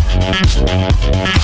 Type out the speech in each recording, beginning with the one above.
Música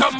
girl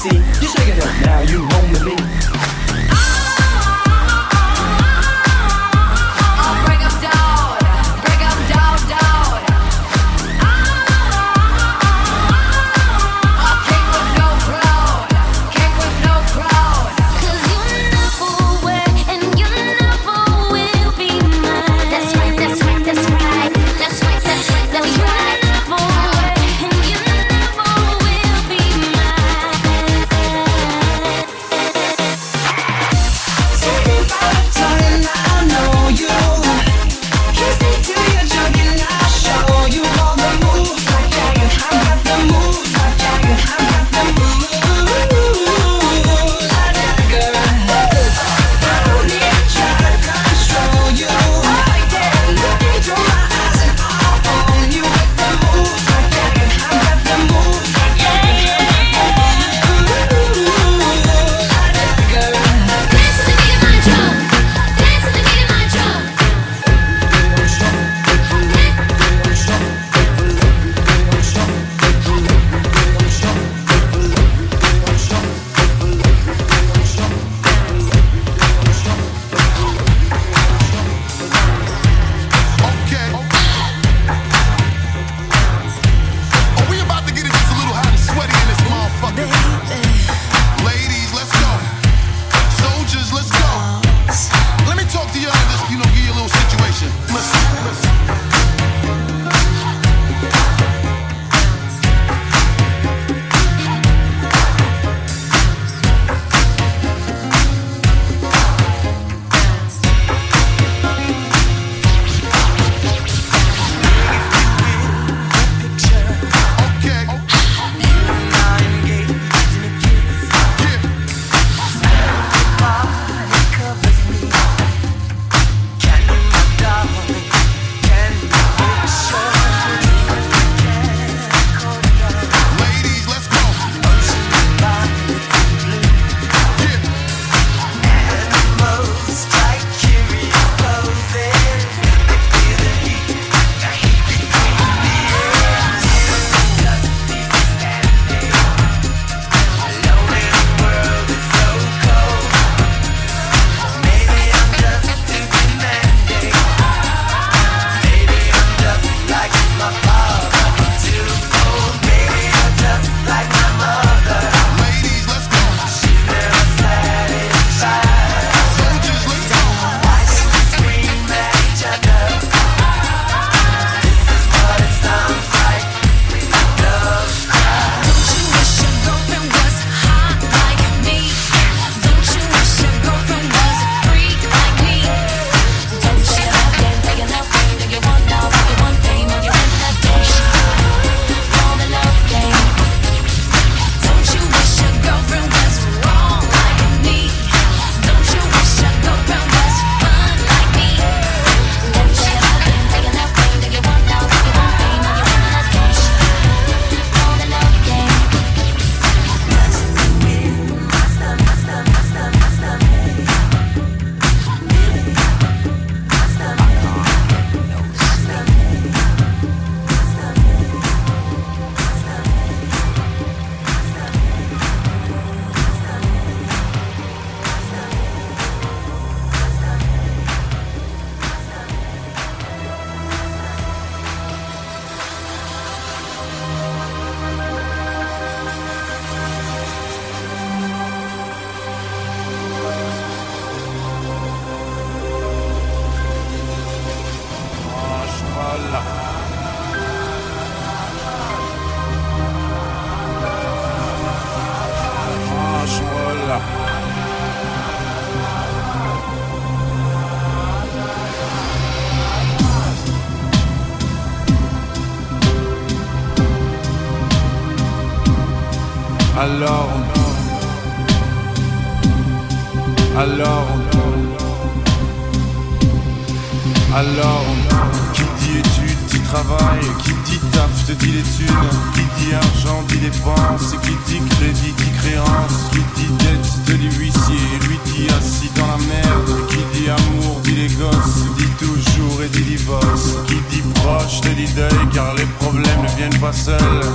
See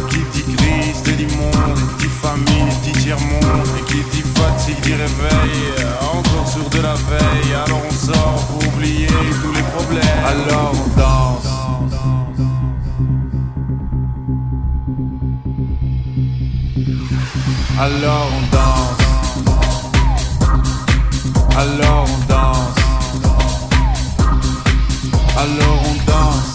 Qui dit crise dit monde Et dit famine dit tiers-monde Et qui dit fatigue dit réveil Encore sur de la veille. Alors on sort pour oublier tous les problèmes. Alors on danse. Alors on danse. Alors on danse. Alors on danse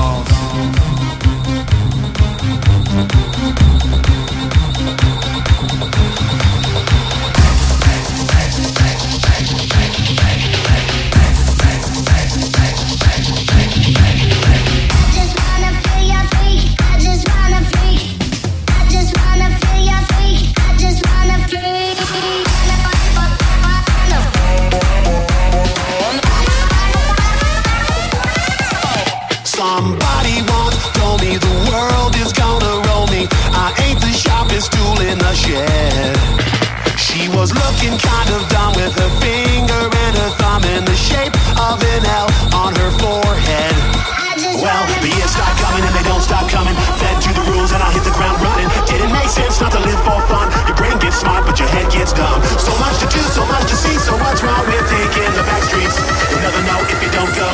So much to do, so much to see. So what's wrong with taking the back streets? You'll never know if you don't go.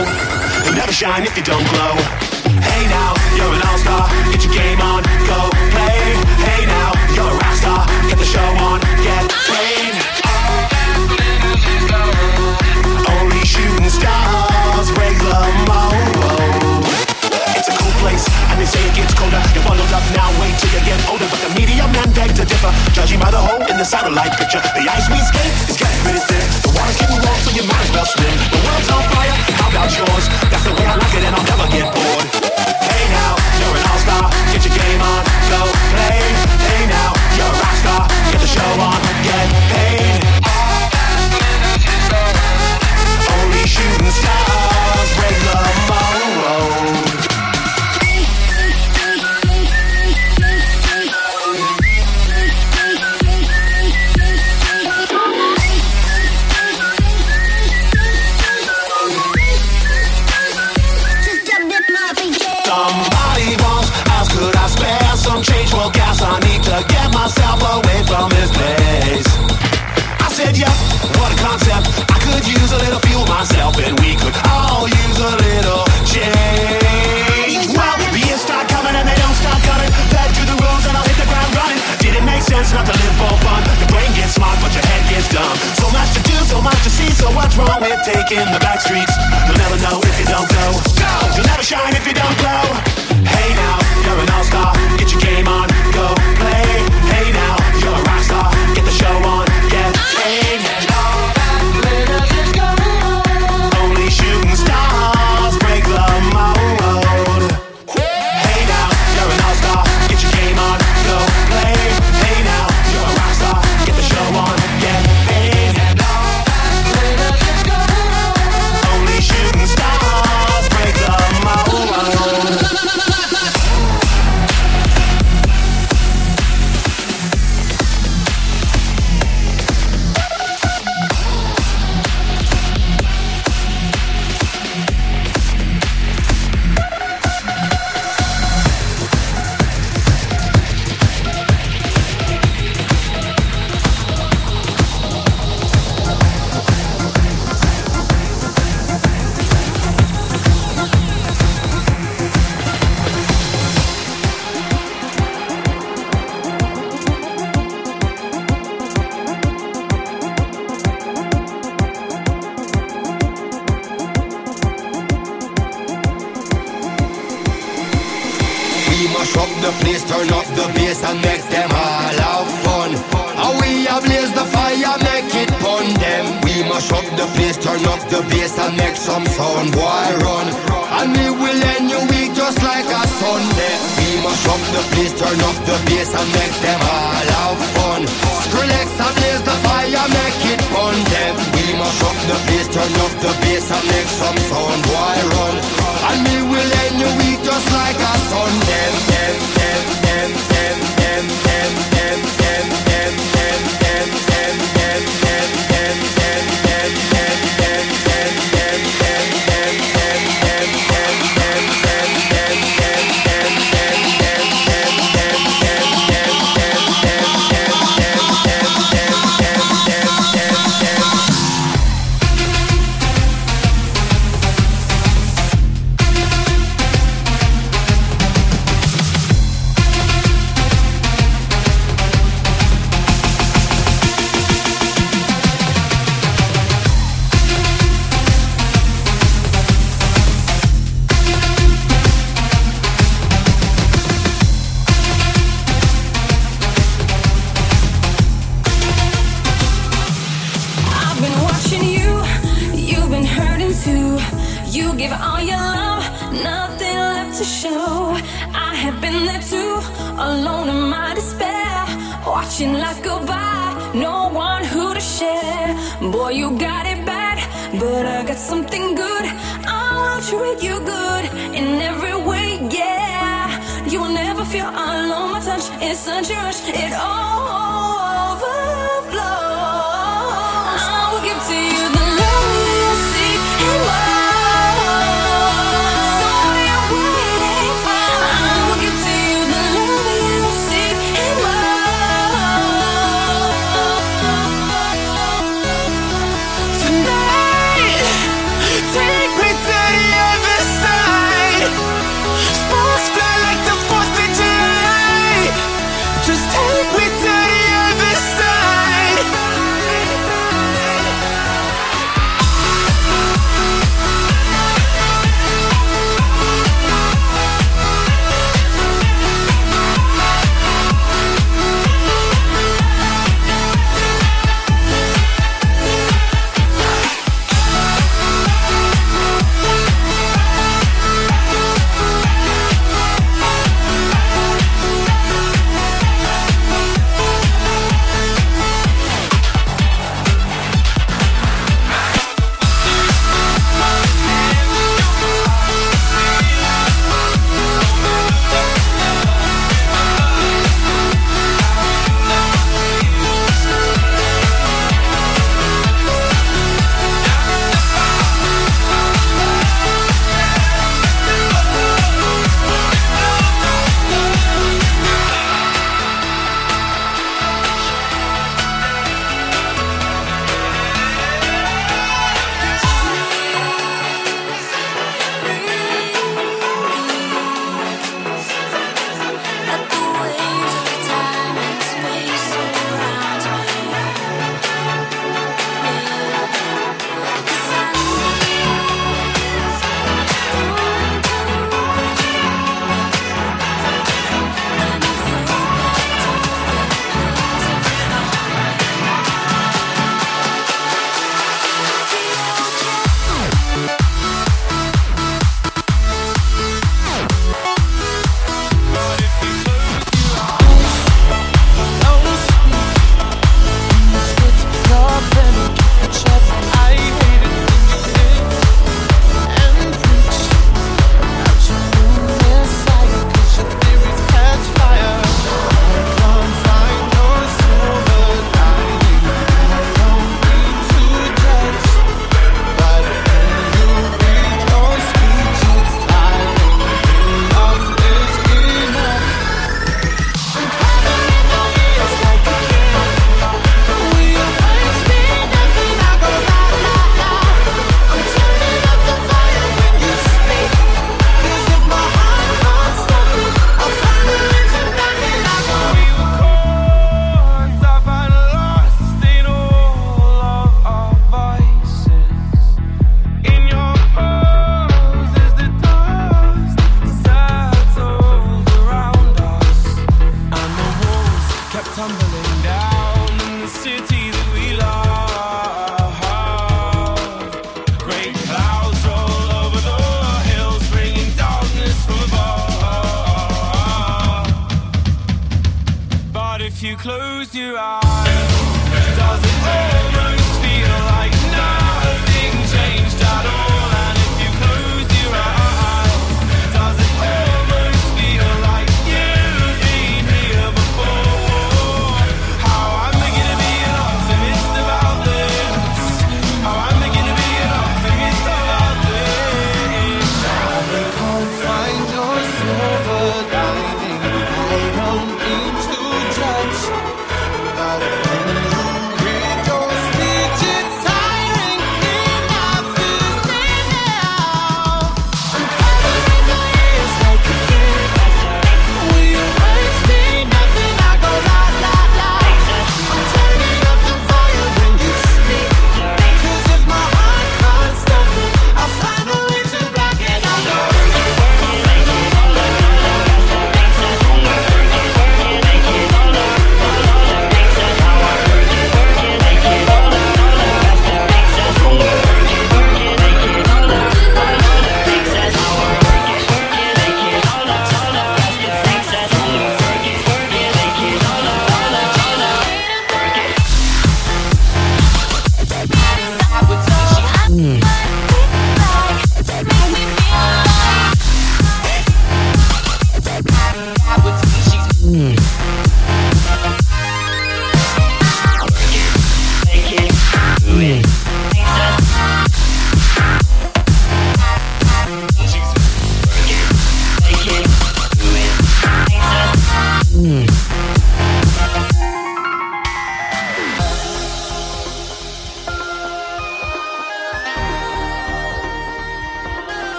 You'll never shine if you don't glow. Hey now, you're an all-star. Get your game on, colder. Up now, wait till you get older. But the media men beg to differ, judging by the hole in the satellite picture. The ice we skate is getting pretty thin. The water's getting warm, so you might as well swim. The world's on fire, how about yours? That's the way I like it, and I'll never get bored. Hey now, you're an all-star. Get your game on, go play. Hey now, you're a rock star. Get the show on, get paid. Only shooting stars break the mold. Myself away from this place. I said, yeah, what a concept. I could use a little fuel myself, and we could all use a little change. Well, the years start coming and they don't stop coming. Fed to the rules and I'll hit the ground running. Didn't make sense not to live for fun. Your brain gets smart, but your head gets dumb. So much to do, so much to see. So what's wrong with taking the back streets? You'll never know if you don't go. Go! You'll never shine if you don't glow. Hey now, you're an all-star. Get your game on, go play. Hey now, you're a rock star.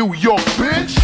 New York, bitch.